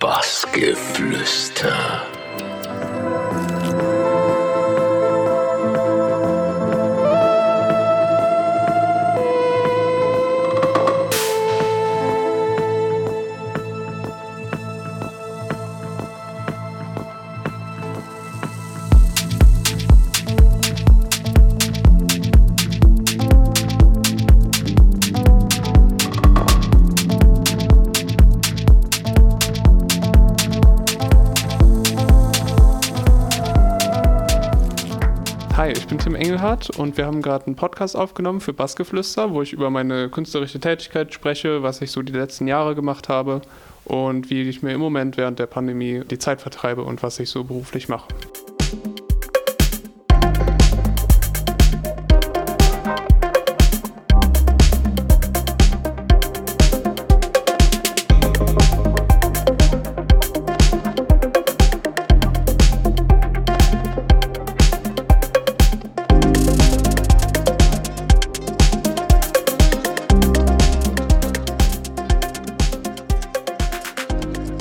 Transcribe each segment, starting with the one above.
Bassgeflüster. Engelhardt und wir haben gerade einen Podcast aufgenommen für Bassgeflüster, wo ich über meine künstlerische Tätigkeit spreche, was ich so die letzten Jahre gemacht habe und wie ich mir im Moment während der Pandemie die Zeit vertreibe und was ich so beruflich mache.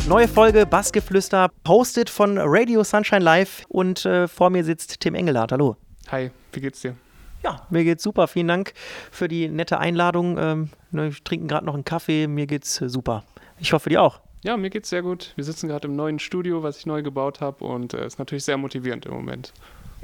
Neue Folge Bassgeflüster, posted von Radio Sunshine Live und äh, vor mir sitzt Tim Engelhardt. Hallo. Hi, wie geht's dir? Ja, mir geht's super. Vielen Dank für die nette Einladung. Ähm, ne, wir trinken gerade noch einen Kaffee. Mir geht's äh, super. Ich hoffe, dir auch. Ja, mir geht's sehr gut. Wir sitzen gerade im neuen Studio, was ich neu gebaut habe und es äh, ist natürlich sehr motivierend im Moment.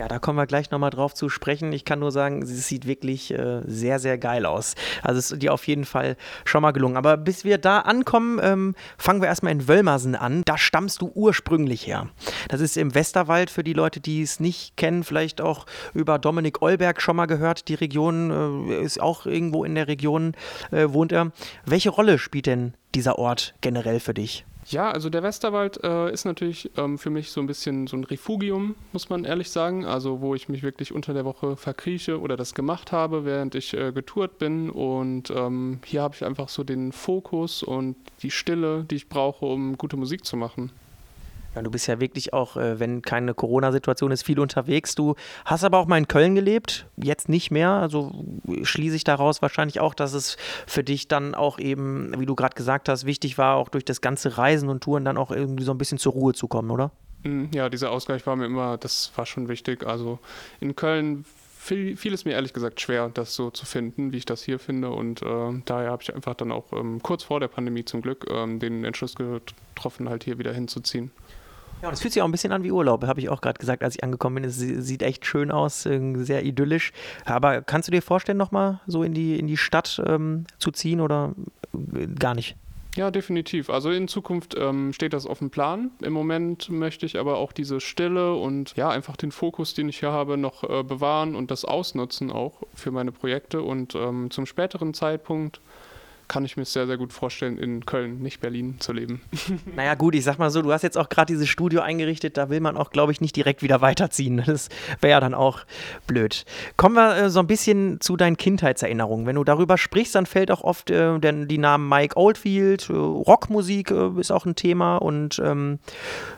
Ja, da kommen wir gleich nochmal drauf zu sprechen. Ich kann nur sagen, es sieht wirklich äh, sehr, sehr geil aus. Also es ist dir auf jeden Fall schon mal gelungen. Aber bis wir da ankommen, ähm, fangen wir erstmal in Wölmersen an. Da stammst du ursprünglich her. Das ist im Westerwald für die Leute, die es nicht kennen, vielleicht auch über Dominik Eulberg schon mal gehört. Die Region äh, ist auch irgendwo in der Region, äh, wohnt er. Welche Rolle spielt denn dieser Ort generell für dich? Ja, also der Westerwald äh, ist natürlich ähm, für mich so ein bisschen so ein Refugium, muss man ehrlich sagen. Also wo ich mich wirklich unter der Woche verkrieche oder das gemacht habe, während ich äh, getourt bin. Und ähm, hier habe ich einfach so den Fokus und die Stille, die ich brauche, um gute Musik zu machen. Ja, du bist ja wirklich auch, äh, wenn keine Corona-Situation ist, viel unterwegs. Du hast aber auch mal in Köln gelebt, jetzt nicht mehr. Also schließe ich daraus wahrscheinlich auch, dass es für dich dann auch eben, wie du gerade gesagt hast, wichtig war, auch durch das ganze Reisen und Touren dann auch irgendwie so ein bisschen zur Ruhe zu kommen, oder? Mm, ja, dieser Ausgleich war mir immer, das war schon wichtig. Also in Köln fiel, fiel es mir ehrlich gesagt schwer, das so zu finden, wie ich das hier finde. Und äh, daher habe ich einfach dann auch ähm, kurz vor der Pandemie zum Glück ähm, den Entschluss getroffen, halt hier wieder hinzuziehen. Ja, es fühlt sich auch ein bisschen an wie Urlaub, habe ich auch gerade gesagt, als ich angekommen bin. Es sieht echt schön aus, sehr idyllisch. Aber kannst du dir vorstellen, nochmal so in die, in die Stadt ähm, zu ziehen oder äh, gar nicht? Ja, definitiv. Also in Zukunft ähm, steht das auf dem Plan. Im Moment möchte ich aber auch diese Stille und ja, einfach den Fokus, den ich hier habe, noch äh, bewahren und das ausnutzen auch für meine Projekte. Und ähm, zum späteren Zeitpunkt kann ich mir sehr, sehr gut vorstellen, in Köln, nicht Berlin, zu leben. Naja, gut, ich sag mal so, du hast jetzt auch gerade dieses Studio eingerichtet, da will man auch, glaube ich, nicht direkt wieder weiterziehen. Das wäre ja dann auch blöd. Kommen wir äh, so ein bisschen zu deinen Kindheitserinnerungen. Wenn du darüber sprichst, dann fällt auch oft äh, denn die Namen Mike Oldfield, äh, Rockmusik äh, ist auch ein Thema und ähm,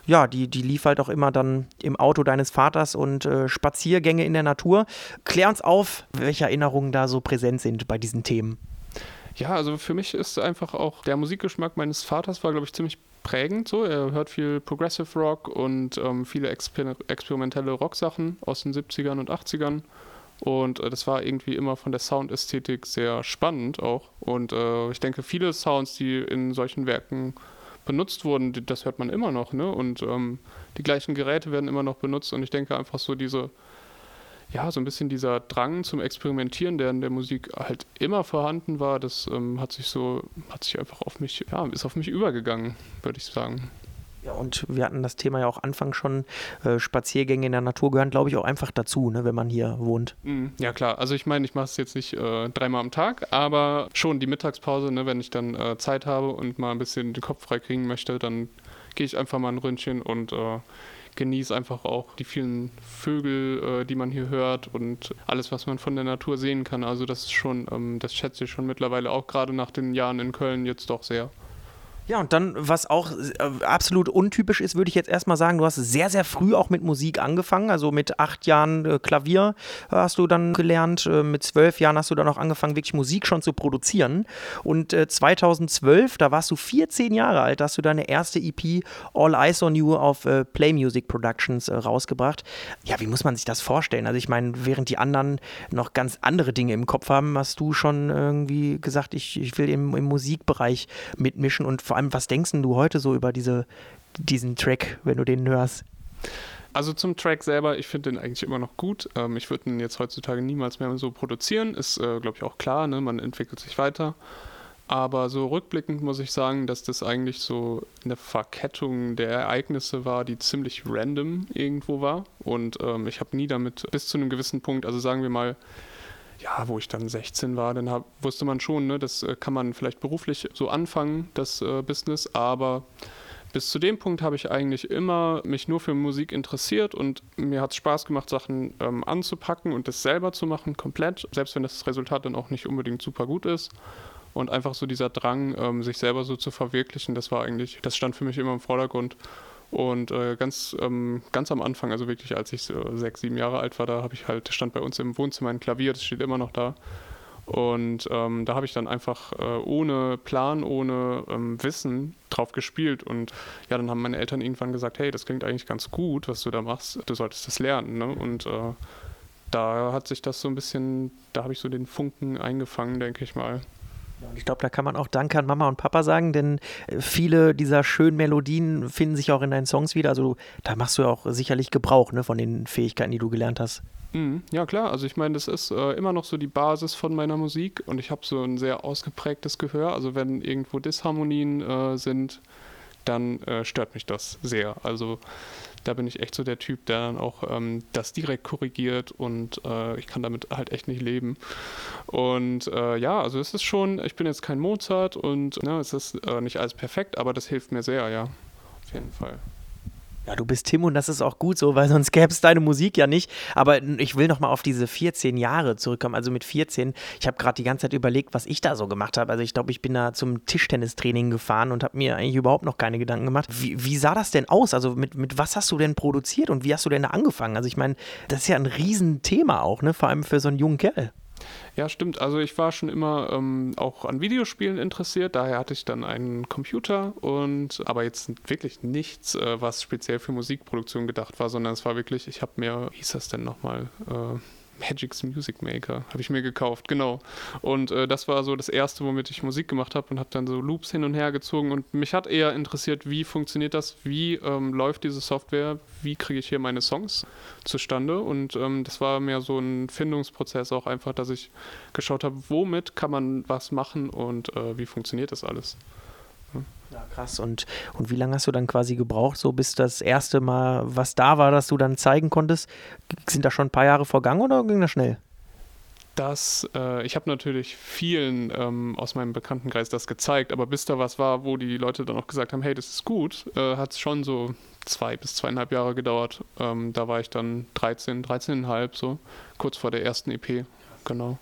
ja, die, die lief halt auch immer dann im Auto deines Vaters und äh, Spaziergänge in der Natur. Klär uns auf, welche Erinnerungen da so präsent sind bei diesen Themen. Ja, also für mich ist einfach auch der Musikgeschmack meines Vaters war, glaube ich, ziemlich prägend. So, er hört viel Progressive Rock und ähm, viele exper experimentelle Rocksachen aus den 70ern und 80ern. Und äh, das war irgendwie immer von der Soundästhetik sehr spannend auch. Und äh, ich denke, viele Sounds, die in solchen Werken benutzt wurden, die, das hört man immer noch. Ne? Und ähm, die gleichen Geräte werden immer noch benutzt. Und ich denke einfach so diese ja, so ein bisschen dieser Drang zum Experimentieren, der in der Musik halt immer vorhanden war, das ähm, hat sich so, hat sich einfach auf mich, ja, ist auf mich übergegangen, würde ich sagen. Ja, und wir hatten das Thema ja auch Anfang schon. Äh, Spaziergänge in der Natur gehören, glaube ich, auch einfach dazu, ne, wenn man hier wohnt. Mhm. Ja, klar. Also ich meine, ich mache es jetzt nicht äh, dreimal am Tag, aber schon die Mittagspause, ne, wenn ich dann äh, Zeit habe und mal ein bisschen den Kopf frei kriegen möchte, dann gehe ich einfach mal ein Ründchen und äh, genieße einfach auch die vielen Vögel, äh, die man hier hört und alles, was man von der Natur sehen kann. Also das ist schon, ähm, das schätze ich schon mittlerweile auch gerade nach den Jahren in Köln jetzt doch sehr. Ja, und dann, was auch äh, absolut untypisch ist, würde ich jetzt erstmal sagen, du hast sehr, sehr früh auch mit Musik angefangen. Also mit acht Jahren äh, Klavier hast du dann gelernt. Äh, mit zwölf Jahren hast du dann auch angefangen, wirklich Musik schon zu produzieren. Und 2012, da warst du 14 Jahre alt, hast du deine erste EP All Eyes on You auf Play Music Productions rausgebracht. Ja, wie muss man sich das vorstellen? Also ich meine, während die anderen noch ganz andere Dinge im Kopf haben, hast du schon irgendwie gesagt, ich, ich will im, im Musikbereich mitmischen und vor vor allem, was denkst du heute so über diese, diesen Track, wenn du den hörst? Also zum Track selber, ich finde den eigentlich immer noch gut. Ähm, ich würde ihn jetzt heutzutage niemals mehr so produzieren. Ist, äh, glaube ich, auch klar, ne? man entwickelt sich weiter. Aber so rückblickend muss ich sagen, dass das eigentlich so eine Verkettung der Ereignisse war, die ziemlich random irgendwo war. Und ähm, ich habe nie damit bis zu einem gewissen Punkt, also sagen wir mal, ja, wo ich dann 16 war, dann hab, wusste man schon, ne, das äh, kann man vielleicht beruflich so anfangen, das äh, Business, aber bis zu dem Punkt habe ich eigentlich immer mich nur für Musik interessiert und mir hat es Spaß gemacht, Sachen ähm, anzupacken und das selber zu machen, komplett, selbst wenn das Resultat dann auch nicht unbedingt super gut ist. Und einfach so dieser Drang, ähm, sich selber so zu verwirklichen, das war eigentlich, das stand für mich immer im Vordergrund. Und äh, ganz, ähm, ganz am Anfang, also wirklich als ich so sechs, sieben Jahre alt war, da habe ich halt, stand bei uns im Wohnzimmer ein Klavier, das steht immer noch da. Und ähm, da habe ich dann einfach äh, ohne Plan, ohne ähm, Wissen drauf gespielt. Und ja, dann haben meine Eltern irgendwann gesagt, hey, das klingt eigentlich ganz gut, was du da machst. Du solltest das lernen. Ne? Und äh, da hat sich das so ein bisschen, da habe ich so den Funken eingefangen, denke ich mal. Und ich glaube, da kann man auch Danke an Mama und Papa sagen, denn äh, viele dieser schönen Melodien finden sich auch in deinen Songs wieder. Also da machst du ja auch sicherlich Gebrauch ne, von den Fähigkeiten, die du gelernt hast. Mhm, ja, klar. Also ich meine, das ist äh, immer noch so die Basis von meiner Musik und ich habe so ein sehr ausgeprägtes Gehör. Also wenn irgendwo Disharmonien äh, sind, dann äh, stört mich das sehr. Also da bin ich echt so der Typ, der dann auch ähm, das direkt korrigiert und äh, ich kann damit halt echt nicht leben. Und äh, ja, also es ist schon, ich bin jetzt kein Mozart und ne, es ist äh, nicht alles perfekt, aber das hilft mir sehr, ja. Auf jeden Fall. Ja, du bist Tim und das ist auch gut so, weil sonst gäbe es deine Musik ja nicht. Aber ich will nochmal auf diese 14 Jahre zurückkommen. Also mit 14, ich habe gerade die ganze Zeit überlegt, was ich da so gemacht habe. Also ich glaube, ich bin da zum Tischtennistraining gefahren und habe mir eigentlich überhaupt noch keine Gedanken gemacht. Wie, wie, sah das denn aus? Also mit, mit was hast du denn produziert und wie hast du denn da angefangen? Also ich meine, das ist ja ein Riesenthema auch, ne? Vor allem für so einen jungen Kerl. Ja, stimmt. Also ich war schon immer ähm, auch an Videospielen interessiert. Daher hatte ich dann einen Computer und aber jetzt wirklich nichts, äh, was speziell für Musikproduktion gedacht war, sondern es war wirklich, ich habe mir, wie hieß das denn nochmal? Äh, Magic's Music Maker habe ich mir gekauft, genau. Und äh, das war so das erste, womit ich Musik gemacht habe und habe dann so Loops hin und her gezogen und mich hat eher interessiert, wie funktioniert das, wie ähm, läuft diese Software, wie kriege ich hier meine Songs zustande und ähm, das war mehr so ein Findungsprozess auch einfach, dass ich geschaut habe, womit kann man was machen und äh, wie funktioniert das alles. Ja, krass. Und, und wie lange hast du dann quasi gebraucht, so bis das erste Mal was da war, dass du dann zeigen konntest? Sind da schon ein paar Jahre vergangen oder ging das schnell? Das, äh, ich habe natürlich vielen ähm, aus meinem Bekanntenkreis das gezeigt, aber bis da was war, wo die Leute dann auch gesagt haben, hey, das ist gut, äh, hat es schon so zwei bis zweieinhalb Jahre gedauert. Ähm, da war ich dann 13, 13,5 so, kurz vor der ersten EP, genau.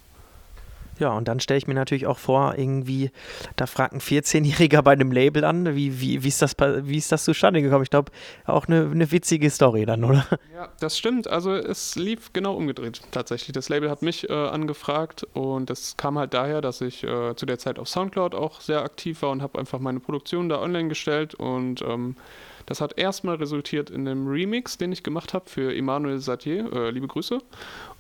Ja, und dann stelle ich mir natürlich auch vor, irgendwie, da fragt ein 14-Jähriger bei einem Label an, wie, wie, wie, ist das, wie ist das zustande gekommen? Ich glaube, auch eine, eine witzige Story dann, oder? Ja, das stimmt. Also es lief genau umgedreht tatsächlich. Das Label hat mich äh, angefragt und das kam halt daher, dass ich äh, zu der Zeit auf Soundcloud auch sehr aktiv war und habe einfach meine Produktion da online gestellt und ähm, das hat erstmal resultiert in einem Remix, den ich gemacht habe für Emmanuel Satier. Äh, liebe Grüße.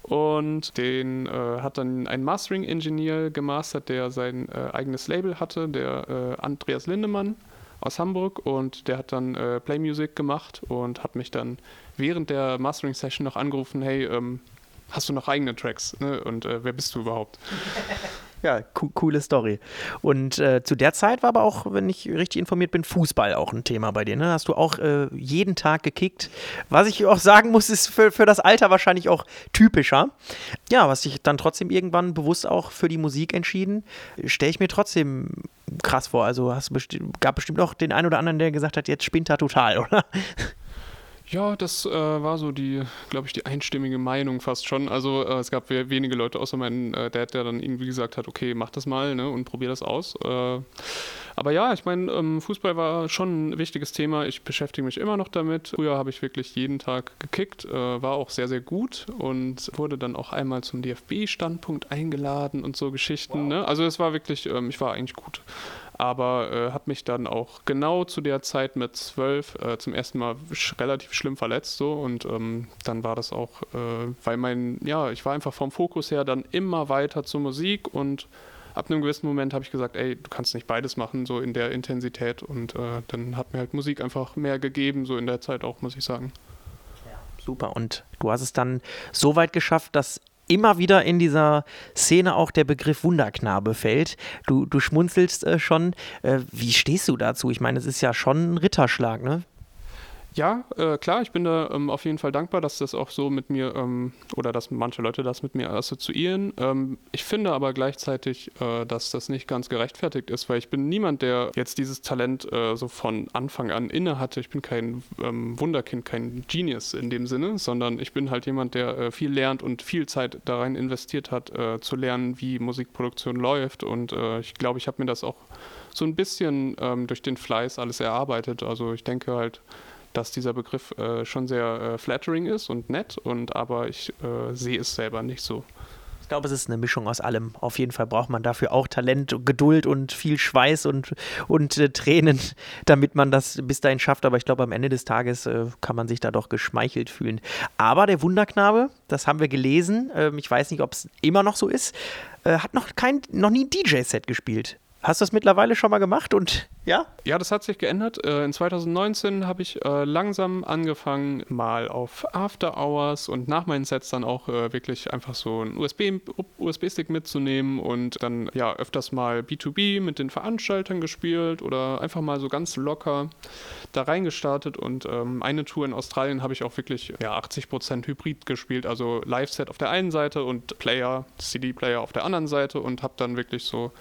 Und den äh, hat dann ein Mastering-Engineer gemastert, der sein äh, eigenes Label hatte, der äh, Andreas Lindemann aus Hamburg. Und der hat dann äh, Play Music gemacht und hat mich dann während der Mastering-Session noch angerufen: Hey, ähm, hast du noch eigene Tracks? Ne? Und äh, wer bist du überhaupt? Ja, co coole Story. Und äh, zu der Zeit war aber auch, wenn ich richtig informiert bin, Fußball auch ein Thema bei dir. Ne? Hast du auch äh, jeden Tag gekickt. Was ich auch sagen muss, ist für, für das Alter wahrscheinlich auch typischer. Ja, was dich dann trotzdem irgendwann bewusst auch für die Musik entschieden, stelle ich mir trotzdem krass vor. Also hast besti gab bestimmt auch den einen oder anderen, der gesagt hat, jetzt spinnt er total, oder? Ja, das äh, war so die, glaube ich, die einstimmige Meinung fast schon. Also äh, es gab wenige Leute außer meinem äh, Dad, der dann irgendwie gesagt hat, okay, mach das mal ne, und probier das aus. Äh, aber ja, ich meine, ähm, Fußball war schon ein wichtiges Thema. Ich beschäftige mich immer noch damit. Früher habe ich wirklich jeden Tag gekickt, äh, war auch sehr, sehr gut und wurde dann auch einmal zum DFB-Standpunkt eingeladen und so Geschichten. Wow. Ne? Also es war wirklich, ähm, ich war eigentlich gut aber äh, habe mich dann auch genau zu der Zeit mit zwölf äh, zum ersten Mal sch relativ schlimm verletzt so und ähm, dann war das auch, äh, weil mein, ja, ich war einfach vom Fokus her dann immer weiter zur Musik und ab einem gewissen Moment habe ich gesagt, ey, du kannst nicht beides machen, so in der Intensität und äh, dann hat mir halt Musik einfach mehr gegeben, so in der Zeit auch, muss ich sagen. Super. Und du hast es dann so weit geschafft, dass immer wieder in dieser Szene auch der Begriff Wunderknabe fällt. Du, du schmunzelst äh, schon. Äh, wie stehst du dazu? Ich meine, es ist ja schon ein Ritterschlag, ne? Ja, äh, klar, ich bin da ähm, auf jeden Fall dankbar, dass das auch so mit mir ähm, oder dass manche Leute das mit mir assoziieren. Ähm, ich finde aber gleichzeitig, äh, dass das nicht ganz gerechtfertigt ist, weil ich bin niemand, der jetzt dieses Talent äh, so von Anfang an inne hatte. Ich bin kein ähm, Wunderkind, kein Genius in dem Sinne, sondern ich bin halt jemand, der äh, viel lernt und viel Zeit da rein investiert hat, äh, zu lernen, wie Musikproduktion läuft. Und äh, ich glaube, ich habe mir das auch so ein bisschen ähm, durch den Fleiß alles erarbeitet. Also ich denke halt, dass dieser Begriff äh, schon sehr äh, flattering ist und nett, und aber ich äh, sehe es selber nicht so. Ich glaube, es ist eine Mischung aus allem. Auf jeden Fall braucht man dafür auch Talent, Geduld und viel Schweiß und, und äh, Tränen, damit man das bis dahin schafft. Aber ich glaube, am Ende des Tages äh, kann man sich da doch geschmeichelt fühlen. Aber der Wunderknabe, das haben wir gelesen, ähm, ich weiß nicht, ob es immer noch so ist, äh, hat noch, kein, noch nie ein DJ-Set gespielt. Hast du das mittlerweile schon mal gemacht und ja? Ja, das hat sich geändert. Äh, in 2019 habe ich äh, langsam angefangen, mal auf After Hours und nach meinen Sets dann auch äh, wirklich einfach so einen USB-Stick mitzunehmen und dann ja öfters mal B2B mit den Veranstaltern gespielt oder einfach mal so ganz locker da reingestartet und ähm, eine Tour in Australien habe ich auch wirklich ja, 80% Hybrid gespielt, also Live-Set auf der einen Seite und Player, CD-Player auf der anderen Seite und habe dann wirklich so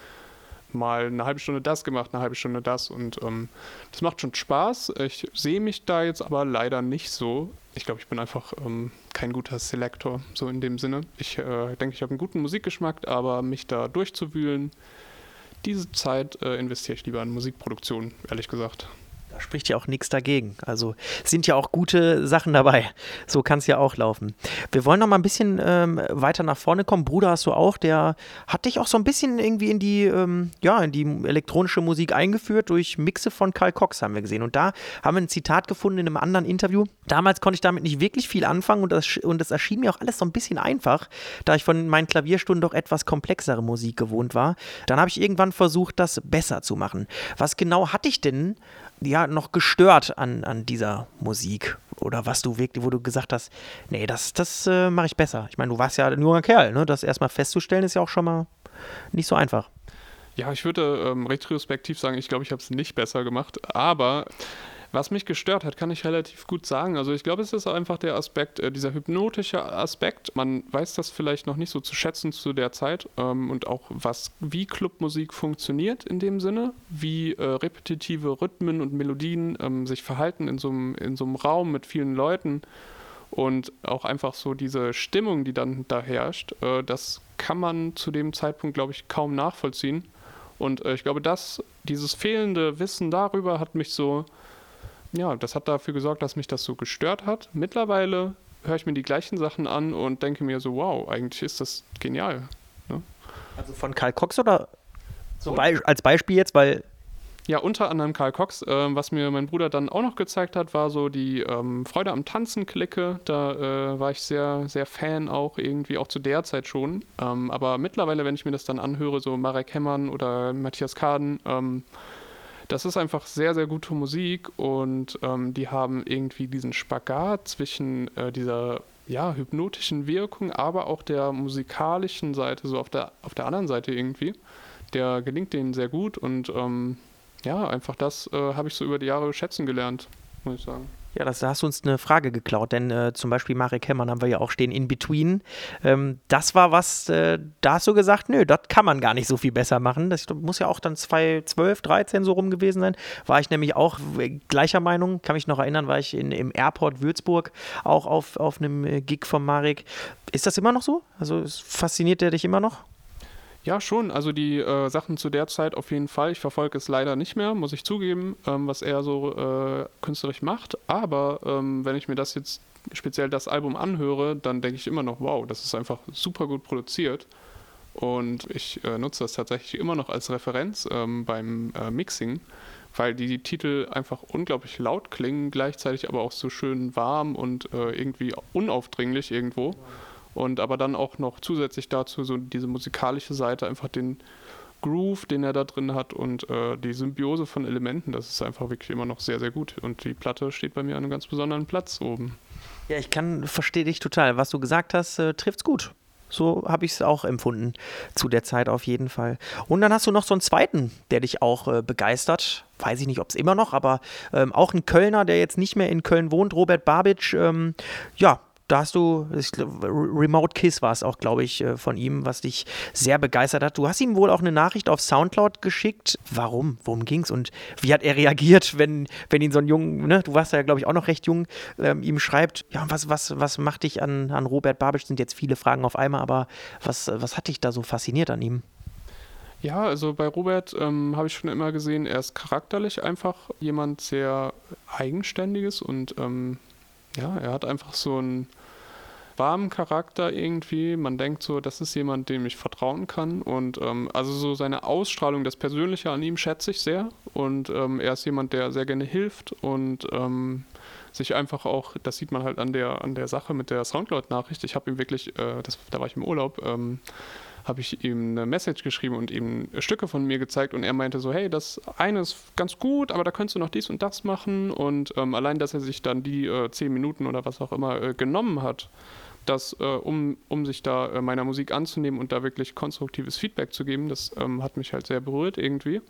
mal eine halbe Stunde das gemacht, eine halbe Stunde das und ähm, das macht schon Spaß. Ich sehe mich da jetzt aber leider nicht so. Ich glaube, ich bin einfach ähm, kein guter Selektor, so in dem Sinne. Ich äh, denke, ich habe einen guten Musikgeschmack, aber mich da durchzuwühlen, diese Zeit äh, investiere ich lieber in Musikproduktion, ehrlich gesagt spricht ja auch nichts dagegen. Also sind ja auch gute Sachen dabei. So kann es ja auch laufen. Wir wollen noch mal ein bisschen ähm, weiter nach vorne kommen. Bruder hast du auch, der hat dich auch so ein bisschen irgendwie in die, ähm, ja, in die elektronische Musik eingeführt durch Mixe von Karl Cox, haben wir gesehen. Und da haben wir ein Zitat gefunden in einem anderen Interview. Damals konnte ich damit nicht wirklich viel anfangen und das, und das erschien mir auch alles so ein bisschen einfach, da ich von meinen Klavierstunden doch etwas komplexere Musik gewohnt war. Dann habe ich irgendwann versucht, das besser zu machen. Was genau hatte ich denn ja noch gestört an, an dieser Musik? Oder was du wirklich, wo du gesagt hast, nee, das, das äh, mache ich besser. Ich meine, du warst ja ein junger Kerl, ne? Das erstmal festzustellen, ist ja auch schon mal nicht so einfach. Ja, ich würde ähm, retrospektiv sagen, ich glaube, ich habe es nicht besser gemacht, aber was mich gestört hat, kann ich relativ gut sagen. Also ich glaube, es ist einfach der Aspekt, äh, dieser hypnotische Aspekt. Man weiß das vielleicht noch nicht so zu schätzen zu der Zeit ähm, und auch was, wie Clubmusik funktioniert in dem Sinne, wie äh, repetitive Rhythmen und Melodien ähm, sich verhalten in so einem Raum mit vielen Leuten und auch einfach so diese Stimmung, die dann da herrscht, äh, das kann man zu dem Zeitpunkt, glaube ich, kaum nachvollziehen. Und äh, ich glaube, dass dieses fehlende Wissen darüber hat mich so ja, das hat dafür gesorgt, dass mich das so gestört hat. Mittlerweile höre ich mir die gleichen Sachen an und denke mir so, wow, eigentlich ist das genial. Ne? Also von Karl Cox oder so Be als Beispiel jetzt, weil ja, unter anderem Karl Cox. Äh, was mir mein Bruder dann auch noch gezeigt hat, war so die ähm, Freude am Tanzen-Clique. Da äh, war ich sehr, sehr Fan auch irgendwie, auch zu der Zeit schon. Ähm, aber mittlerweile, wenn ich mir das dann anhöre, so Marek Hemmern oder Matthias Kaden, ähm, das ist einfach sehr, sehr gute Musik und ähm, die haben irgendwie diesen Spagat zwischen äh, dieser ja, hypnotischen Wirkung, aber auch der musikalischen Seite, so auf der, auf der anderen Seite irgendwie. Der gelingt denen sehr gut und ähm, ja, einfach das äh, habe ich so über die Jahre schätzen gelernt, muss ich sagen. Ja, das, da hast du uns eine Frage geklaut, denn äh, zum Beispiel Marek Hemmern haben wir ja auch stehen, In Between. Ähm, das war was, äh, da hast du gesagt, nö, das kann man gar nicht so viel besser machen. Das muss ja auch dann 2012, 13 so rum gewesen sein. War ich nämlich auch gleicher Meinung, kann mich noch erinnern, war ich in, im Airport Würzburg auch auf, auf einem äh, Gig von Marek. Ist das immer noch so? Also fasziniert der dich immer noch? Ja, schon. Also die äh, Sachen zu der Zeit auf jeden Fall. Ich verfolge es leider nicht mehr, muss ich zugeben, ähm, was er so äh, künstlerisch macht. Aber ähm, wenn ich mir das jetzt speziell das Album anhöre, dann denke ich immer noch, wow, das ist einfach super gut produziert. Und ich äh, nutze das tatsächlich immer noch als Referenz ähm, beim äh, Mixing, weil die Titel einfach unglaublich laut klingen, gleichzeitig aber auch so schön warm und äh, irgendwie unaufdringlich irgendwo. Und aber dann auch noch zusätzlich dazu so diese musikalische Seite, einfach den Groove, den er da drin hat und äh, die Symbiose von Elementen, das ist einfach wirklich immer noch sehr, sehr gut. Und die Platte steht bei mir an einem ganz besonderen Platz oben. Ja, ich kann, verstehe dich total. Was du gesagt hast, äh, trifft's gut. So habe ich es auch empfunden zu der Zeit auf jeden Fall. Und dann hast du noch so einen zweiten, der dich auch äh, begeistert. Weiß ich nicht, ob es immer noch, aber ähm, auch ein Kölner, der jetzt nicht mehr in Köln wohnt, Robert Babic. Ähm, ja, da hast du, Remote Kiss war es auch, glaube ich, äh, von ihm, was dich sehr begeistert hat. Du hast ihm wohl auch eine Nachricht auf Soundcloud geschickt. Warum? Worum ging es? Und wie hat er reagiert, wenn, wenn ihn so ein Jungen, ne, du warst ja, glaube ich, auch noch recht jung, ähm, ihm schreibt, ja, was, was, was macht dich an, an Robert Babisch? Sind jetzt viele Fragen auf einmal, aber was, was hat dich da so fasziniert an ihm? Ja, also bei Robert ähm, habe ich schon immer gesehen, er ist charakterlich einfach jemand sehr eigenständiges und ähm, ja, er hat einfach so ein warmen Charakter irgendwie. Man denkt so, das ist jemand, dem ich vertrauen kann. Und ähm, also so seine Ausstrahlung, das Persönliche an ihm schätze ich sehr. Und ähm, er ist jemand, der sehr gerne hilft und ähm, sich einfach auch, das sieht man halt an der, an der Sache mit der Soundcloud-Nachricht. Ich habe ihm wirklich, äh, das, da war ich im Urlaub, ähm, habe ich ihm eine Message geschrieben und ihm Stücke von mir gezeigt und er meinte so, hey, das eine ist ganz gut, aber da könntest du noch dies und das machen und ähm, allein, dass er sich dann die äh, zehn Minuten oder was auch immer äh, genommen hat, das, äh, um, um sich da äh, meiner Musik anzunehmen und da wirklich konstruktives Feedback zu geben, das ähm, hat mich halt sehr berührt irgendwie.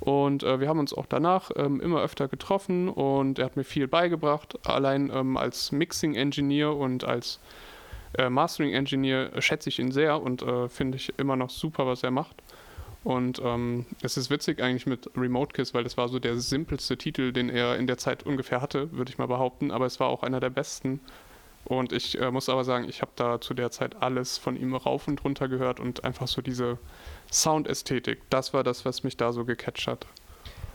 Und äh, wir haben uns auch danach ähm, immer öfter getroffen und er hat mir viel beigebracht. Allein ähm, als Mixing-Engineer und als äh, Mastering-Engineer schätze ich ihn sehr und äh, finde ich immer noch super, was er macht. Und ähm, es ist witzig eigentlich mit Remote Kiss, weil das war so der simpelste Titel, den er in der Zeit ungefähr hatte, würde ich mal behaupten. Aber es war auch einer der besten. Und ich äh, muss aber sagen, ich habe da zu der Zeit alles von ihm rauf und runter gehört und einfach so diese Soundästhetik, das war das, was mich da so gecatcht hat.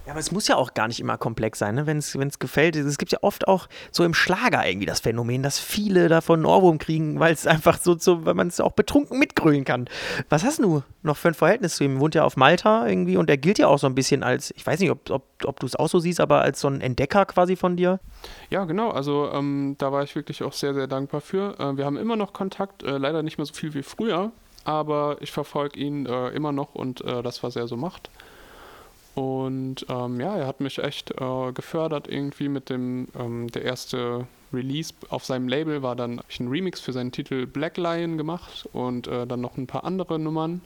Ja, aber es muss ja auch gar nicht immer komplex sein, ne? wenn es gefällt. Es gibt ja oft auch so im Schlager irgendwie das Phänomen, dass viele davon einen Ohrwurm kriegen, weil es einfach so, so weil man es auch betrunken mitgrölen kann. Was hast du noch für ein Verhältnis zu ihm? Wohnt ja auf Malta irgendwie und er gilt ja auch so ein bisschen als, ich weiß nicht, ob, ob, ob du es auch so siehst, aber als so ein Entdecker quasi von dir. Ja, genau. Also ähm, da war ich wirklich auch sehr, sehr dankbar für. Äh, wir haben immer noch Kontakt, äh, leider nicht mehr so viel wie früher, aber ich verfolge ihn äh, immer noch und äh, das, was er so macht. Und ähm, ja, er hat mich echt äh, gefördert irgendwie mit dem, ähm, der erste Release auf seinem Label war dann, habe ich einen Remix für seinen Titel Black Lion gemacht und äh, dann noch ein paar andere Nummern.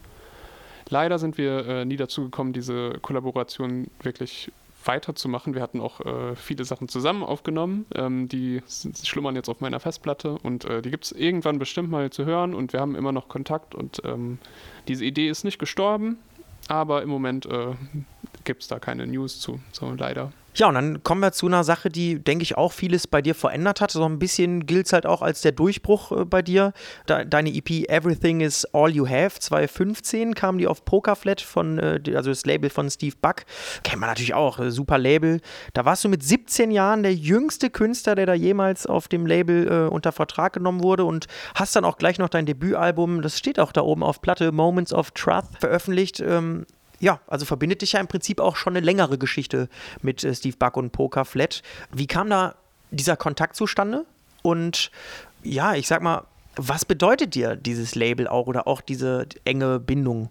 Leider sind wir äh, nie dazu gekommen, diese Kollaboration wirklich weiterzumachen. Wir hatten auch äh, viele Sachen zusammen aufgenommen. Ähm, die schlummern jetzt auf meiner Festplatte und äh, die gibt es irgendwann bestimmt mal zu hören und wir haben immer noch Kontakt und ähm, diese Idee ist nicht gestorben, aber im Moment äh, gibt es da keine News zu, so leider. Ja, und dann kommen wir zu einer Sache, die, denke ich, auch vieles bei dir verändert hat. So ein bisschen gilt es halt auch als der Durchbruch äh, bei dir. Da, deine EP Everything is All You Have 2015 kam die auf Pokerflat von, äh, also das Label von Steve Buck. Kennt man natürlich auch, äh, super Label. Da warst du mit 17 Jahren der jüngste Künstler, der da jemals auf dem Label äh, unter Vertrag genommen wurde und hast dann auch gleich noch dein Debütalbum, das steht auch da oben auf Platte, Moments of Truth, veröffentlicht. Ähm, ja, also verbindet dich ja im Prinzip auch schon eine längere Geschichte mit äh, Steve Buck und Poker Flat. Wie kam da dieser Kontakt zustande? Und ja, ich sag mal, was bedeutet dir dieses Label auch oder auch diese enge Bindung?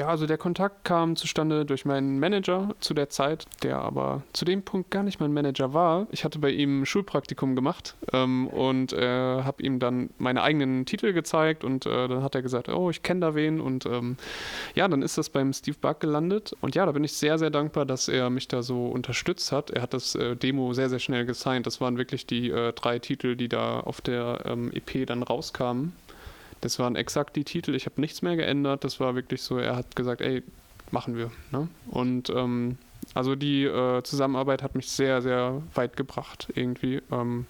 Ja, also der Kontakt kam zustande durch meinen Manager zu der Zeit, der aber zu dem Punkt gar nicht mein Manager war. Ich hatte bei ihm ein Schulpraktikum gemacht ähm, und äh, habe ihm dann meine eigenen Titel gezeigt und äh, dann hat er gesagt, oh, ich kenne da wen und ähm, ja, dann ist das beim Steve Buck gelandet und ja, da bin ich sehr, sehr dankbar, dass er mich da so unterstützt hat. Er hat das äh, Demo sehr, sehr schnell gesigned. Das waren wirklich die äh, drei Titel, die da auf der ähm, EP dann rauskamen. Das waren exakt die Titel. Ich habe nichts mehr geändert. Das war wirklich so, er hat gesagt, ey, machen wir. Ne? Und ähm, also die äh, Zusammenarbeit hat mich sehr, sehr weit gebracht irgendwie. Ähm,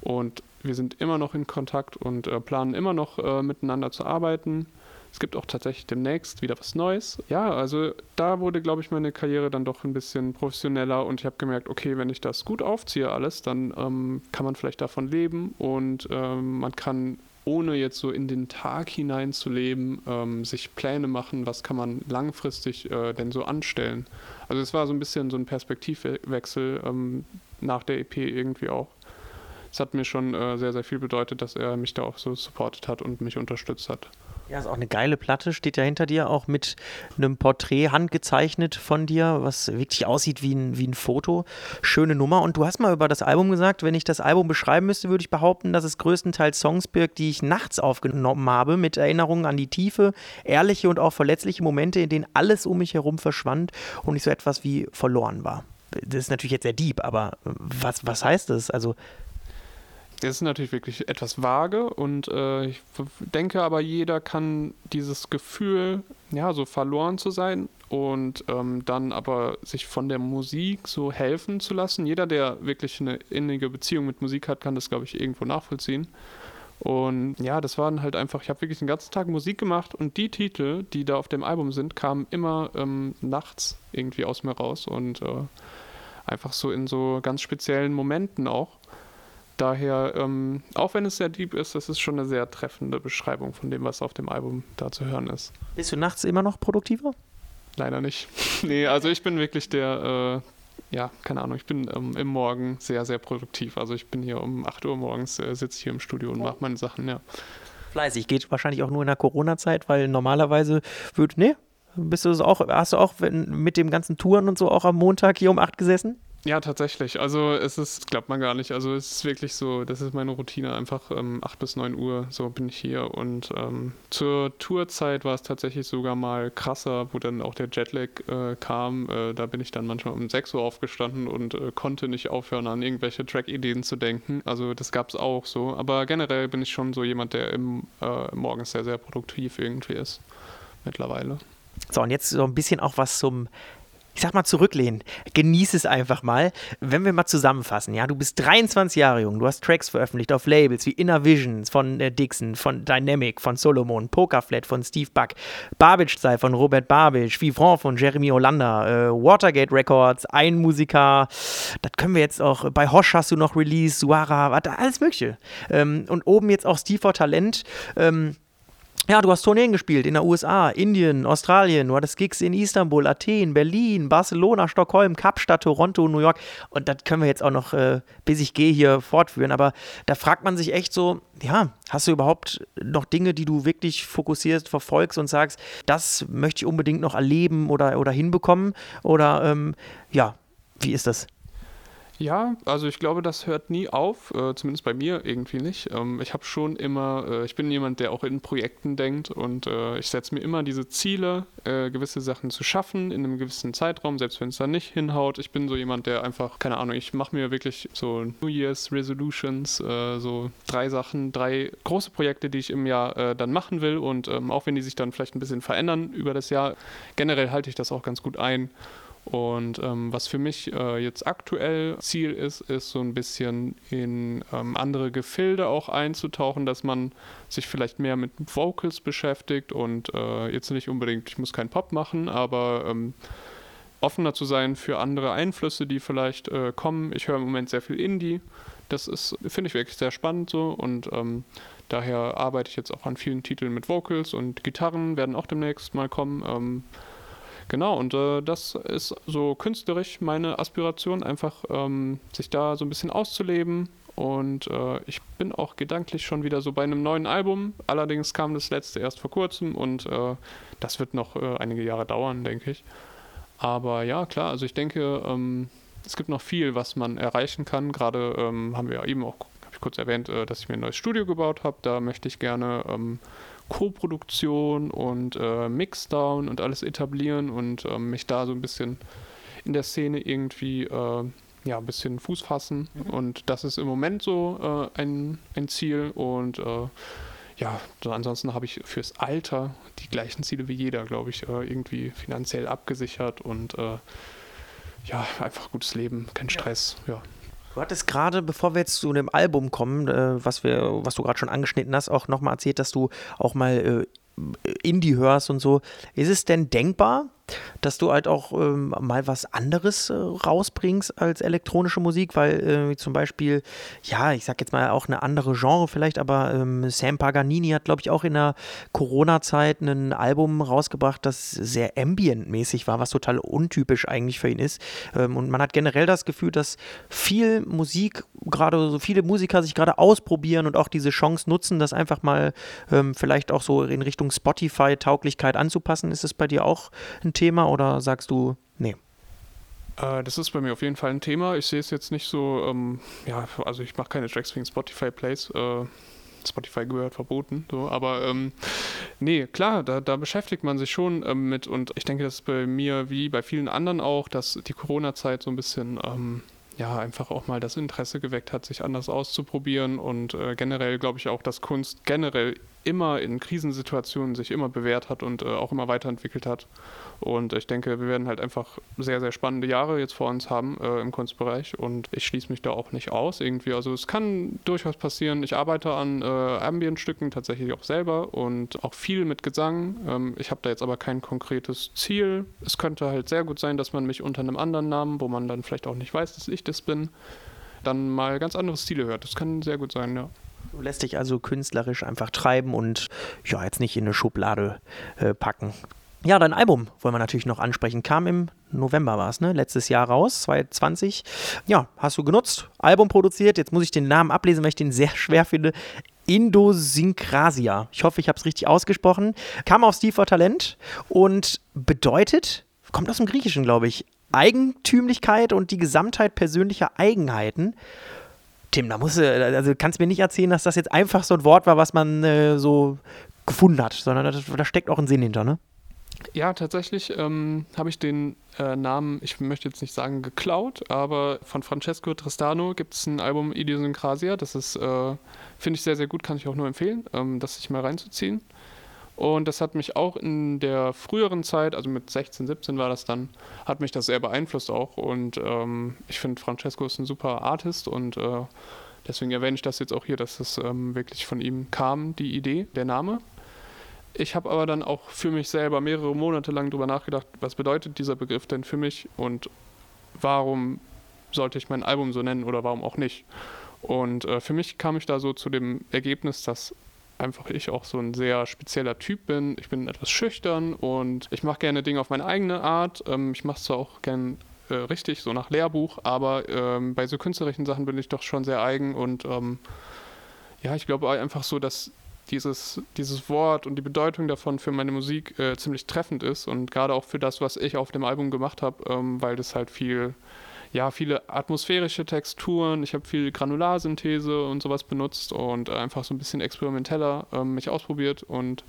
und wir sind immer noch in Kontakt und äh, planen immer noch äh, miteinander zu arbeiten. Es gibt auch tatsächlich demnächst wieder was Neues. Ja, also da wurde, glaube ich, meine Karriere dann doch ein bisschen professioneller und ich habe gemerkt, okay, wenn ich das gut aufziehe alles, dann ähm, kann man vielleicht davon leben und ähm, man kann ohne jetzt so in den Tag hineinzuleben, ähm, sich Pläne machen, was kann man langfristig äh, denn so anstellen. Also es war so ein bisschen so ein Perspektivwechsel ähm, nach der EP irgendwie auch. Es hat mir schon äh, sehr, sehr viel bedeutet, dass er mich da auch so supportet hat und mich unterstützt hat. Ja, ist auch eine geile Platte, steht ja hinter dir, auch mit einem Porträt handgezeichnet von dir, was wirklich aussieht wie ein, wie ein Foto. Schöne Nummer. Und du hast mal über das Album gesagt, wenn ich das Album beschreiben müsste, würde ich behaupten, dass es größtenteils Songs birgt, die ich nachts aufgenommen habe, mit Erinnerungen an die tiefe, ehrliche und auch verletzliche Momente, in denen alles um mich herum verschwand und ich so etwas wie verloren war. Das ist natürlich jetzt sehr deep, aber was, was heißt das? Also das ist natürlich wirklich etwas vage und äh, ich denke aber, jeder kann dieses Gefühl, ja, so verloren zu sein und ähm, dann aber sich von der Musik so helfen zu lassen. Jeder, der wirklich eine innige Beziehung mit Musik hat, kann das, glaube ich, irgendwo nachvollziehen. Und ja, das waren halt einfach, ich habe wirklich den ganzen Tag Musik gemacht und die Titel, die da auf dem Album sind, kamen immer ähm, nachts irgendwie aus mir raus und äh, einfach so in so ganz speziellen Momenten auch. Daher, ähm, auch wenn es sehr deep ist, das ist schon eine sehr treffende Beschreibung von dem, was auf dem Album da zu hören ist. Bist du nachts immer noch produktiver? Leider nicht. nee, also ich bin wirklich der, äh, ja, keine Ahnung, ich bin ähm, im Morgen sehr, sehr produktiv. Also ich bin hier um 8 Uhr morgens, äh, sitze hier im Studio und mache meine Sachen, ja. Fleißig, geht wahrscheinlich auch nur in der Corona-Zeit, weil normalerweise wird, nee, bist du auch, hast du auch mit dem ganzen Touren und so auch am Montag hier um 8 gesessen? Ja, tatsächlich. Also es ist, glaubt man gar nicht. Also es ist wirklich so, das ist meine Routine. Einfach ähm, 8 bis 9 Uhr, so bin ich hier. Und ähm, zur Tourzeit war es tatsächlich sogar mal krasser, wo dann auch der Jetlag äh, kam. Äh, da bin ich dann manchmal um 6 Uhr aufgestanden und äh, konnte nicht aufhören, an irgendwelche Track-Ideen zu denken. Also das gab es auch so. Aber generell bin ich schon so jemand, der im, äh, morgens sehr, sehr produktiv irgendwie ist. Mittlerweile. So, und jetzt so ein bisschen auch was zum ich sag mal, zurücklehnen. Genieß es einfach mal. Wenn wir mal zusammenfassen, ja, du bist 23 Jahre jung, du hast Tracks veröffentlicht auf Labels wie Inner Visions von äh, Dixon, von Dynamic, von Solomon, Pokerflat von Steve Buck, Barbage Style von Robert Barbage, Vivron von Jeremy Hollander, äh, Watergate Records, Ein Musiker, das können wir jetzt auch, bei Hosh hast du noch Release, Suara, alles mögliche. Ähm, und oben jetzt auch Steve for Talent, ähm, ja, du hast Tourneen gespielt in der USA, Indien, Australien, du hattest Gigs in Istanbul, Athen, Berlin, Barcelona, Stockholm, Kapstadt, Toronto, New York. Und das können wir jetzt auch noch, äh, bis ich gehe, hier fortführen. Aber da fragt man sich echt so, ja, hast du überhaupt noch Dinge, die du wirklich fokussierst, verfolgst und sagst, das möchte ich unbedingt noch erleben oder, oder hinbekommen? Oder ähm, ja, wie ist das? Ja, also ich glaube, das hört nie auf, äh, zumindest bei mir irgendwie nicht. Ähm, ich habe schon immer, äh, ich bin jemand, der auch in Projekten denkt und äh, ich setze mir immer diese Ziele, äh, gewisse Sachen zu schaffen in einem gewissen Zeitraum, selbst wenn es dann nicht hinhaut. Ich bin so jemand, der einfach, keine Ahnung, ich mache mir wirklich so New Year's Resolutions, äh, so drei Sachen, drei große Projekte, die ich im Jahr äh, dann machen will und ähm, auch wenn die sich dann vielleicht ein bisschen verändern über das Jahr, generell halte ich das auch ganz gut ein. Und ähm, was für mich äh, jetzt aktuell Ziel ist, ist so ein bisschen in ähm, andere Gefilde auch einzutauchen, dass man sich vielleicht mehr mit Vocals beschäftigt und äh, jetzt nicht unbedingt, ich muss keinen Pop machen, aber ähm, offener zu sein für andere Einflüsse, die vielleicht äh, kommen. Ich höre im Moment sehr viel Indie. Das ist, finde ich wirklich sehr spannend so und ähm, daher arbeite ich jetzt auch an vielen Titeln mit Vocals und Gitarren werden auch demnächst mal kommen. Genau, und äh, das ist so künstlerisch meine Aspiration, einfach ähm, sich da so ein bisschen auszuleben und äh, ich bin auch gedanklich schon wieder so bei einem neuen Album. Allerdings kam das letzte erst vor kurzem und äh, das wird noch äh, einige Jahre dauern, denke ich. Aber ja, klar, also ich denke, ähm, es gibt noch viel, was man erreichen kann. Gerade ähm, haben wir ja eben auch, habe ich kurz erwähnt, äh, dass ich mir ein neues Studio gebaut habe. Da möchte ich gerne ähm, Co-Produktion und äh, Mixdown und alles etablieren und ähm, mich da so ein bisschen in der Szene irgendwie äh, ja, ein bisschen Fuß fassen. Mhm. Und das ist im Moment so äh, ein, ein Ziel. Und äh, ja, so ansonsten habe ich fürs Alter die gleichen Ziele wie jeder, glaube ich, äh, irgendwie finanziell abgesichert und äh, ja, einfach gutes Leben, kein Stress, ja. ja. Du hattest gerade, bevor wir jetzt zu dem Album kommen, äh, was, wir, was du gerade schon angeschnitten hast, auch nochmal erzählt, dass du auch mal äh, Indie hörst und so. Ist es denn denkbar, dass du halt auch ähm, mal was anderes äh, rausbringst als elektronische Musik, weil äh, zum Beispiel, ja, ich sag jetzt mal auch eine andere Genre vielleicht, aber ähm, Sam Paganini hat, glaube ich, auch in der Corona-Zeit ein Album rausgebracht, das sehr ambient-mäßig war, was total untypisch eigentlich für ihn ist. Ähm, und man hat generell das Gefühl, dass viel Musik, gerade so viele Musiker sich gerade ausprobieren und auch diese Chance nutzen, das einfach mal ähm, vielleicht auch so in Richtung Spotify-Tauglichkeit anzupassen. Ist es bei dir auch ein Thema oder sagst du, nee? Äh, das ist bei mir auf jeden Fall ein Thema. Ich sehe es jetzt nicht so, ähm, ja, also ich mache keine Tracks wegen Spotify Plays. Äh, Spotify gehört verboten, so, aber ähm, nee, klar, da, da, beschäftigt man sich schon ähm, mit und ich denke, das ist bei mir wie bei vielen anderen auch, dass die Corona-Zeit so ein bisschen ähm, ja, einfach auch mal das Interesse geweckt hat, sich anders auszuprobieren und äh, generell glaube ich auch, dass Kunst generell immer in Krisensituationen sich immer bewährt hat und äh, auch immer weiterentwickelt hat. Und ich denke, wir werden halt einfach sehr, sehr spannende Jahre jetzt vor uns haben äh, im Kunstbereich und ich schließe mich da auch nicht aus irgendwie. Also es kann durchaus passieren. Ich arbeite an äh, Ambient-Stücken tatsächlich auch selber und auch viel mit Gesang. Ähm, ich habe da jetzt aber kein konkretes Ziel. Es könnte halt sehr gut sein, dass man mich unter einem anderen Namen, wo man dann vielleicht auch nicht weiß, dass ich das bin, dann mal ganz andere Stile hört. Das kann sehr gut sein, ja. Du lässt dich also künstlerisch einfach treiben und ja, jetzt nicht in eine Schublade äh, packen. Ja, dein Album wollen wir natürlich noch ansprechen. Kam im November war es, ne? Letztes Jahr raus, 2020. Ja, hast du genutzt, Album produziert. Jetzt muss ich den Namen ablesen, weil ich den sehr schwer finde. Indosynkrasia. Ich hoffe, ich habe es richtig ausgesprochen. Kam auf Steve for Talent und bedeutet, kommt aus dem Griechischen, glaube ich, Eigentümlichkeit und die Gesamtheit persönlicher Eigenheiten. Tim, da musst du, also kannst mir nicht erzählen, dass das jetzt einfach so ein Wort war, was man äh, so gefunden hat, sondern da, da steckt auch ein Sinn hinter, ne? Ja, tatsächlich ähm, habe ich den äh, Namen, ich möchte jetzt nicht sagen geklaut, aber von Francesco Tristano gibt es ein Album Idiosynkrasia. Das ist, äh, finde ich sehr, sehr gut, kann ich auch nur empfehlen, ähm, das sich mal reinzuziehen. Und das hat mich auch in der früheren Zeit, also mit 16, 17 war das dann, hat mich das sehr beeinflusst auch. Und ähm, ich finde, Francesco ist ein super Artist und äh, deswegen erwähne ich das jetzt auch hier, dass es ähm, wirklich von ihm kam, die Idee, der Name. Ich habe aber dann auch für mich selber mehrere Monate lang darüber nachgedacht, was bedeutet dieser Begriff denn für mich und warum sollte ich mein Album so nennen oder warum auch nicht. Und äh, für mich kam ich da so zu dem Ergebnis, dass einfach ich auch so ein sehr spezieller Typ bin. Ich bin etwas schüchtern und ich mache gerne Dinge auf meine eigene Art. Ähm, ich mache es zwar auch gern äh, richtig, so nach Lehrbuch, aber ähm, bei so künstlerischen Sachen bin ich doch schon sehr eigen und ähm, ja, ich glaube einfach so, dass dieses, dieses Wort und die Bedeutung davon für meine Musik äh, ziemlich treffend ist und gerade auch für das, was ich auf dem Album gemacht habe, ähm, weil das halt viel, ja, viele atmosphärische Texturen, ich habe viel Granularsynthese und sowas benutzt und einfach so ein bisschen experimenteller ähm, mich ausprobiert und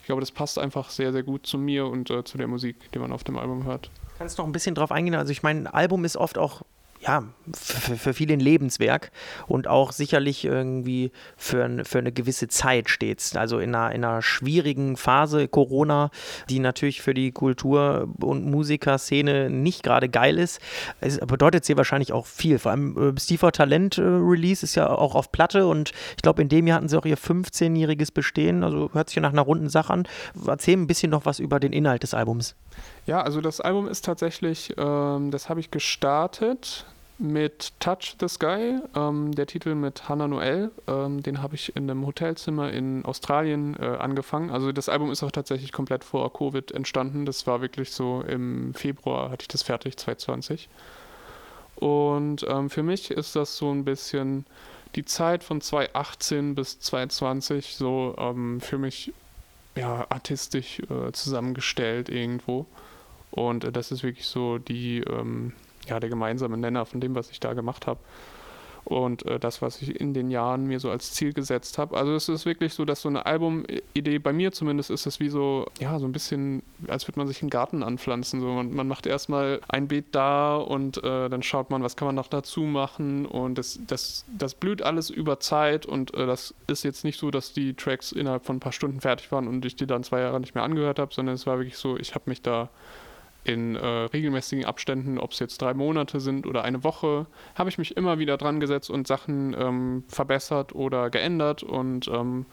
ich glaube, das passt einfach sehr, sehr gut zu mir und äh, zu der Musik, die man auf dem Album hört. Kannst du noch ein bisschen drauf eingehen? Also ich meine, ein Album ist oft auch ja, für, für viele ein Lebenswerk und auch sicherlich irgendwie für, ein, für eine gewisse Zeit steht Also in einer, in einer schwierigen Phase Corona, die natürlich für die Kultur- und Musikerszene nicht gerade geil ist, es bedeutet sie wahrscheinlich auch viel. Vor allem äh, Steve Talent äh, Release ist ja auch auf Platte und ich glaube, in dem Jahr hatten sie auch ihr 15-jähriges Bestehen. Also hört sich nach einer runden Sache an. Erzähl ein bisschen noch was über den Inhalt des Albums. Ja, also das Album ist tatsächlich, ähm, das habe ich gestartet mit Touch the Sky, ähm, der Titel mit Hannah Noel. Ähm, den habe ich in einem Hotelzimmer in Australien äh, angefangen. Also das Album ist auch tatsächlich komplett vor Covid entstanden. Das war wirklich so im Februar hatte ich das fertig, 2020. Und ähm, für mich ist das so ein bisschen die Zeit von 2018 bis 2020 so ähm, für mich ja, artistisch äh, zusammengestellt irgendwo. Und äh, das ist wirklich so die, ähm, ja, der gemeinsame Nenner von dem, was ich da gemacht habe und äh, das, was ich in den Jahren mir so als Ziel gesetzt habe. Also es ist wirklich so, dass so eine Albumidee, bei mir zumindest, ist es wie so, ja, so ein bisschen, als würde man sich einen Garten anpflanzen. So. Man, man macht erstmal ein Beet da und äh, dann schaut man, was kann man noch dazu machen und das, das, das blüht alles über Zeit und äh, das ist jetzt nicht so, dass die Tracks innerhalb von ein paar Stunden fertig waren und ich die dann zwei Jahre nicht mehr angehört habe, sondern es war wirklich so, ich habe mich da in äh, regelmäßigen Abständen, ob es jetzt drei Monate sind oder eine Woche, habe ich mich immer wieder dran gesetzt und Sachen ähm, verbessert oder geändert. Und ähm,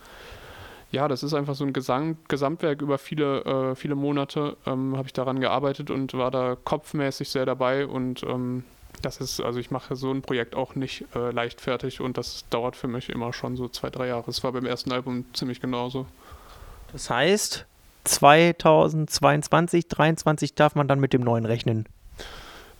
ja, das ist einfach so ein Gesang Gesamtwerk über viele, äh, viele Monate, ähm, habe ich daran gearbeitet und war da kopfmäßig sehr dabei. Und ähm, das ist, also ich mache so ein Projekt auch nicht äh, leichtfertig und das dauert für mich immer schon so zwei, drei Jahre. Es war beim ersten Album ziemlich genauso. Das heißt, 2022, 2023 darf man dann mit dem neuen rechnen.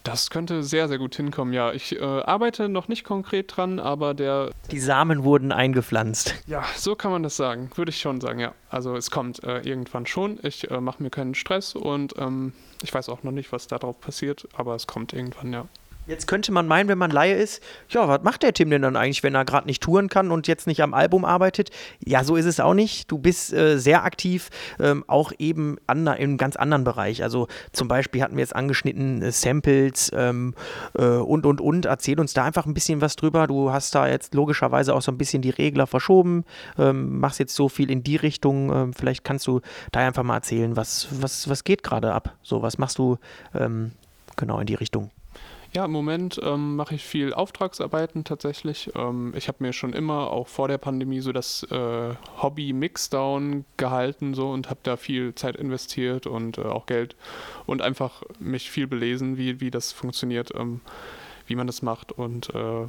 Das könnte sehr, sehr gut hinkommen, ja. Ich äh, arbeite noch nicht konkret dran, aber der. Die Samen wurden eingepflanzt. Ja, so kann man das sagen. Würde ich schon sagen, ja. Also es kommt äh, irgendwann schon. Ich äh, mache mir keinen Stress und ähm, ich weiß auch noch nicht, was darauf passiert, aber es kommt irgendwann, ja. Jetzt könnte man meinen, wenn man Laie ist, ja, was macht der Tim denn dann eigentlich, wenn er gerade nicht touren kann und jetzt nicht am Album arbeitet? Ja, so ist es auch nicht. Du bist äh, sehr aktiv, ähm, auch eben an, in einem ganz anderen Bereich. Also zum Beispiel hatten wir jetzt angeschnitten äh, Samples ähm, äh, und, und, und. Erzähl uns da einfach ein bisschen was drüber. Du hast da jetzt logischerweise auch so ein bisschen die Regler verschoben, ähm, machst jetzt so viel in die Richtung. Ähm, vielleicht kannst du da einfach mal erzählen, was, was, was geht gerade ab? So, was machst du ähm, genau in die Richtung? Ja, im Moment ähm, mache ich viel Auftragsarbeiten tatsächlich. Ähm, ich habe mir schon immer, auch vor der Pandemie, so das äh, Hobby Mixdown gehalten so und habe da viel Zeit investiert und äh, auch Geld und einfach mich viel belesen, wie, wie das funktioniert, ähm, wie man das macht und äh,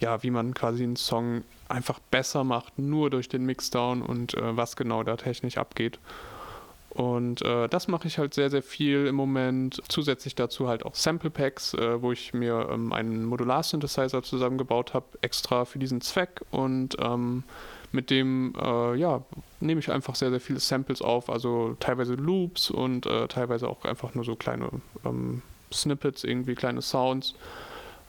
ja, wie man quasi einen Song einfach besser macht, nur durch den Mixdown und äh, was genau da technisch abgeht. Und äh, das mache ich halt sehr, sehr viel im Moment. Zusätzlich dazu halt auch Sample Packs, äh, wo ich mir ähm, einen Modular-Synthesizer zusammengebaut habe, extra für diesen Zweck. Und ähm, mit dem, äh, ja, nehme ich einfach sehr, sehr viele Samples auf, also teilweise Loops und äh, teilweise auch einfach nur so kleine ähm, Snippets, irgendwie kleine Sounds.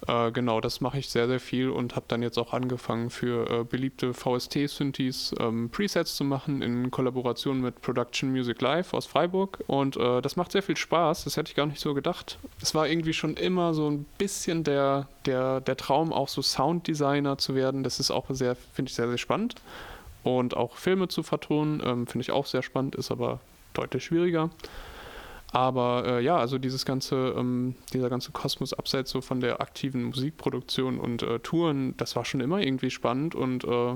Äh, genau, das mache ich sehr, sehr viel und habe dann jetzt auch angefangen für äh, beliebte VST-Synthes ähm, Presets zu machen in Kollaboration mit Production Music Live aus Freiburg. Und äh, das macht sehr viel Spaß, das hätte ich gar nicht so gedacht. Es war irgendwie schon immer so ein bisschen der, der, der Traum, auch so Sounddesigner zu werden. Das ist auch sehr, finde ich, sehr, sehr spannend. Und auch Filme zu vertonen, ähm, finde ich auch sehr spannend, ist aber deutlich schwieriger. Aber äh, ja, also dieses ganze, ähm, dieser ganze Kosmos abseits so von der aktiven Musikproduktion und äh, Touren, das war schon immer irgendwie spannend und äh,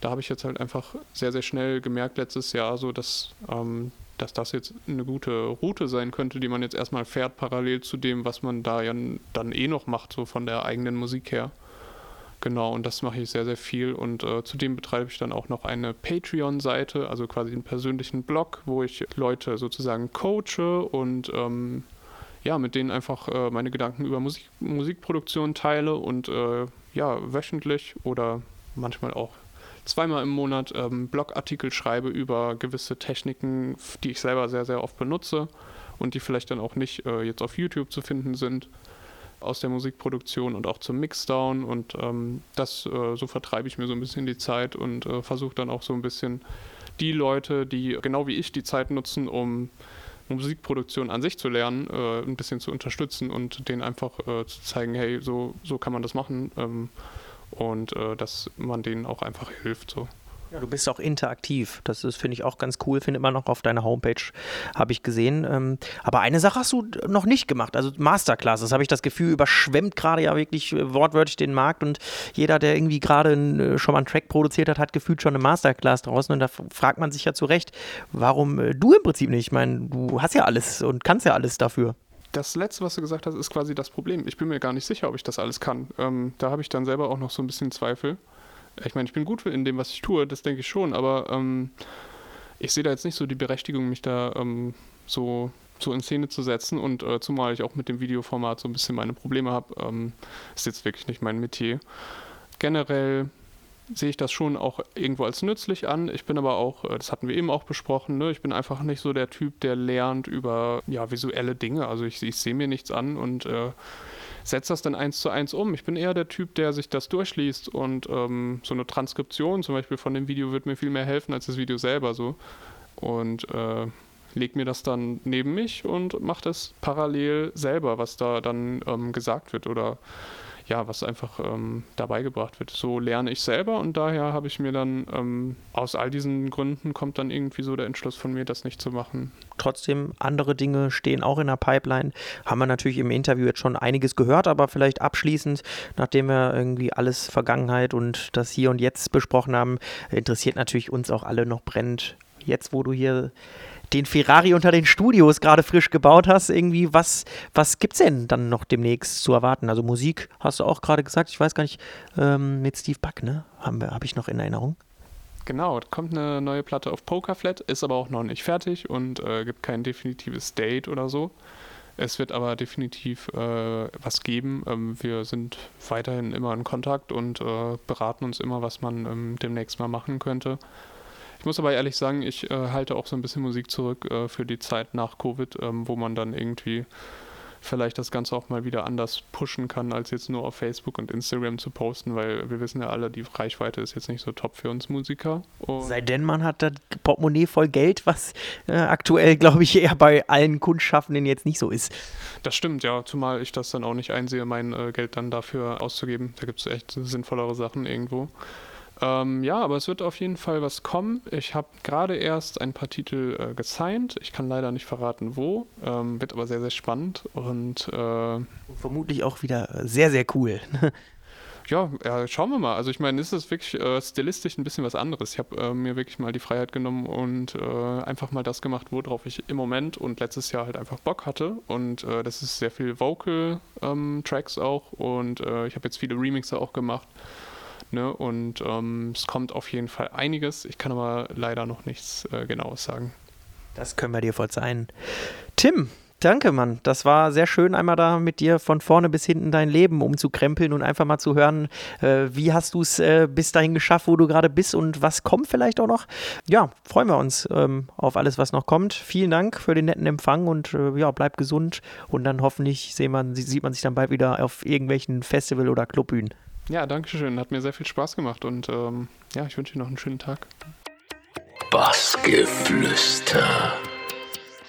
da habe ich jetzt halt einfach sehr, sehr schnell gemerkt letztes Jahr, so dass, ähm, dass das jetzt eine gute Route sein könnte, die man jetzt erstmal fährt, parallel zu dem, was man da ja dann eh noch macht, so von der eigenen Musik her. Genau, und das mache ich sehr, sehr viel. Und äh, zudem betreibe ich dann auch noch eine Patreon-Seite, also quasi einen persönlichen Blog, wo ich Leute sozusagen coache und ähm, ja, mit denen einfach äh, meine Gedanken über Musik, Musikproduktion teile und äh, ja, wöchentlich oder manchmal auch zweimal im Monat ähm, Blogartikel schreibe über gewisse Techniken, die ich selber sehr, sehr oft benutze und die vielleicht dann auch nicht äh, jetzt auf YouTube zu finden sind aus der Musikproduktion und auch zum Mixdown und ähm, das äh, so vertreibe ich mir so ein bisschen die Zeit und äh, versuche dann auch so ein bisschen die Leute, die genau wie ich die Zeit nutzen, um Musikproduktion an sich zu lernen, äh, ein bisschen zu unterstützen und denen einfach äh, zu zeigen, hey, so, so kann man das machen ähm, und äh, dass man denen auch einfach hilft. So. Ja, du bist auch interaktiv. Das ist, finde ich, auch ganz cool. Findet man noch auf deiner Homepage, habe ich gesehen. Ähm, aber eine Sache hast du noch nicht gemacht. Also Masterclasses, habe ich das Gefühl, überschwemmt gerade ja wirklich äh, wortwörtlich den Markt. Und jeder, der irgendwie gerade äh, schon mal einen Track produziert hat, hat gefühlt schon eine Masterclass draußen. Und da fragt man sich ja zu Recht, warum äh, du im Prinzip nicht? Ich meine, du hast ja alles und kannst ja alles dafür. Das letzte, was du gesagt hast, ist quasi das Problem. Ich bin mir gar nicht sicher, ob ich das alles kann. Ähm, da habe ich dann selber auch noch so ein bisschen Zweifel ich meine, ich bin gut in dem, was ich tue, das denke ich schon, aber ähm, ich sehe da jetzt nicht so die Berechtigung, mich da ähm, so, so in Szene zu setzen und äh, zumal ich auch mit dem Videoformat so ein bisschen meine Probleme habe, ähm, ist jetzt wirklich nicht mein Metier. generell sehe ich das schon auch irgendwo als nützlich an. Ich bin aber auch, äh, das hatten wir eben auch besprochen, ne? ich bin einfach nicht so der Typ, der lernt über ja, visuelle Dinge. Also ich, ich sehe mir nichts an und äh, setze das dann eins zu eins um. Ich bin eher der Typ, der sich das durchliest und ähm, so eine Transkription zum Beispiel von dem Video wird mir viel mehr helfen als das Video selber so. Und äh, leg mir das dann neben mich und mache das parallel selber, was da dann ähm, gesagt wird oder ja, was einfach ähm, dabei gebracht wird. So lerne ich selber und daher habe ich mir dann ähm, aus all diesen Gründen kommt dann irgendwie so der Entschluss von mir, das nicht zu machen. Trotzdem, andere Dinge stehen auch in der Pipeline. Haben wir natürlich im Interview jetzt schon einiges gehört, aber vielleicht abschließend, nachdem wir irgendwie alles Vergangenheit und das Hier und Jetzt besprochen haben, interessiert natürlich uns auch alle noch brennend. Jetzt, wo du hier den Ferrari unter den Studios gerade frisch gebaut hast, irgendwie, was, was es denn dann noch demnächst zu erwarten? Also Musik hast du auch gerade gesagt, ich weiß gar nicht, ähm, mit Steve Buck, ne? Habe hab ich noch in Erinnerung. Genau, kommt eine neue Platte auf Pokerflat, ist aber auch noch nicht fertig und äh, gibt kein definitives Date oder so. Es wird aber definitiv äh, was geben. Ähm, wir sind weiterhin immer in Kontakt und äh, beraten uns immer, was man ähm, demnächst mal machen könnte. Ich muss aber ehrlich sagen, ich äh, halte auch so ein bisschen Musik zurück äh, für die Zeit nach Covid, ähm, wo man dann irgendwie vielleicht das Ganze auch mal wieder anders pushen kann, als jetzt nur auf Facebook und Instagram zu posten, weil wir wissen ja alle, die Reichweite ist jetzt nicht so top für uns Musiker. Und Sei denn, man hat das Portemonnaie voll Geld, was äh, aktuell, glaube ich, eher bei allen Kunstschaffenden jetzt nicht so ist. Das stimmt, ja, zumal ich das dann auch nicht einsehe, mein äh, Geld dann dafür auszugeben. Da gibt es echt sinnvollere Sachen irgendwo. Ähm, ja, aber es wird auf jeden Fall was kommen. Ich habe gerade erst ein paar Titel äh, gesigned. Ich kann leider nicht verraten, wo. Ähm, wird aber sehr, sehr spannend und äh, vermutlich auch wieder sehr, sehr cool. ja, ja, schauen wir mal. Also ich meine, ist es wirklich äh, stilistisch ein bisschen was anderes. Ich habe äh, mir wirklich mal die Freiheit genommen und äh, einfach mal das gemacht, worauf ich im Moment und letztes Jahr halt einfach Bock hatte. Und äh, das ist sehr viel Vocal-Tracks ähm, auch und äh, ich habe jetzt viele Remixer auch gemacht. Ne? Und ähm, es kommt auf jeden Fall einiges. Ich kann aber leider noch nichts äh, Genaues sagen. Das können wir dir verzeihen. Tim, Danke, Mann. Das war sehr schön, einmal da mit dir von vorne bis hinten dein Leben umzukrempeln und einfach mal zu hören, äh, wie hast du es äh, bis dahin geschafft, wo du gerade bist und was kommt vielleicht auch noch. Ja, freuen wir uns ähm, auf alles, was noch kommt. Vielen Dank für den netten Empfang und äh, ja, bleib gesund und dann hoffentlich man, sieht man sich dann bald wieder auf irgendwelchen Festival- oder Clubbühnen. Ja, danke schön. Hat mir sehr viel Spaß gemacht und ähm, ja, ich wünsche dir noch einen schönen Tag. Bassgeflüster.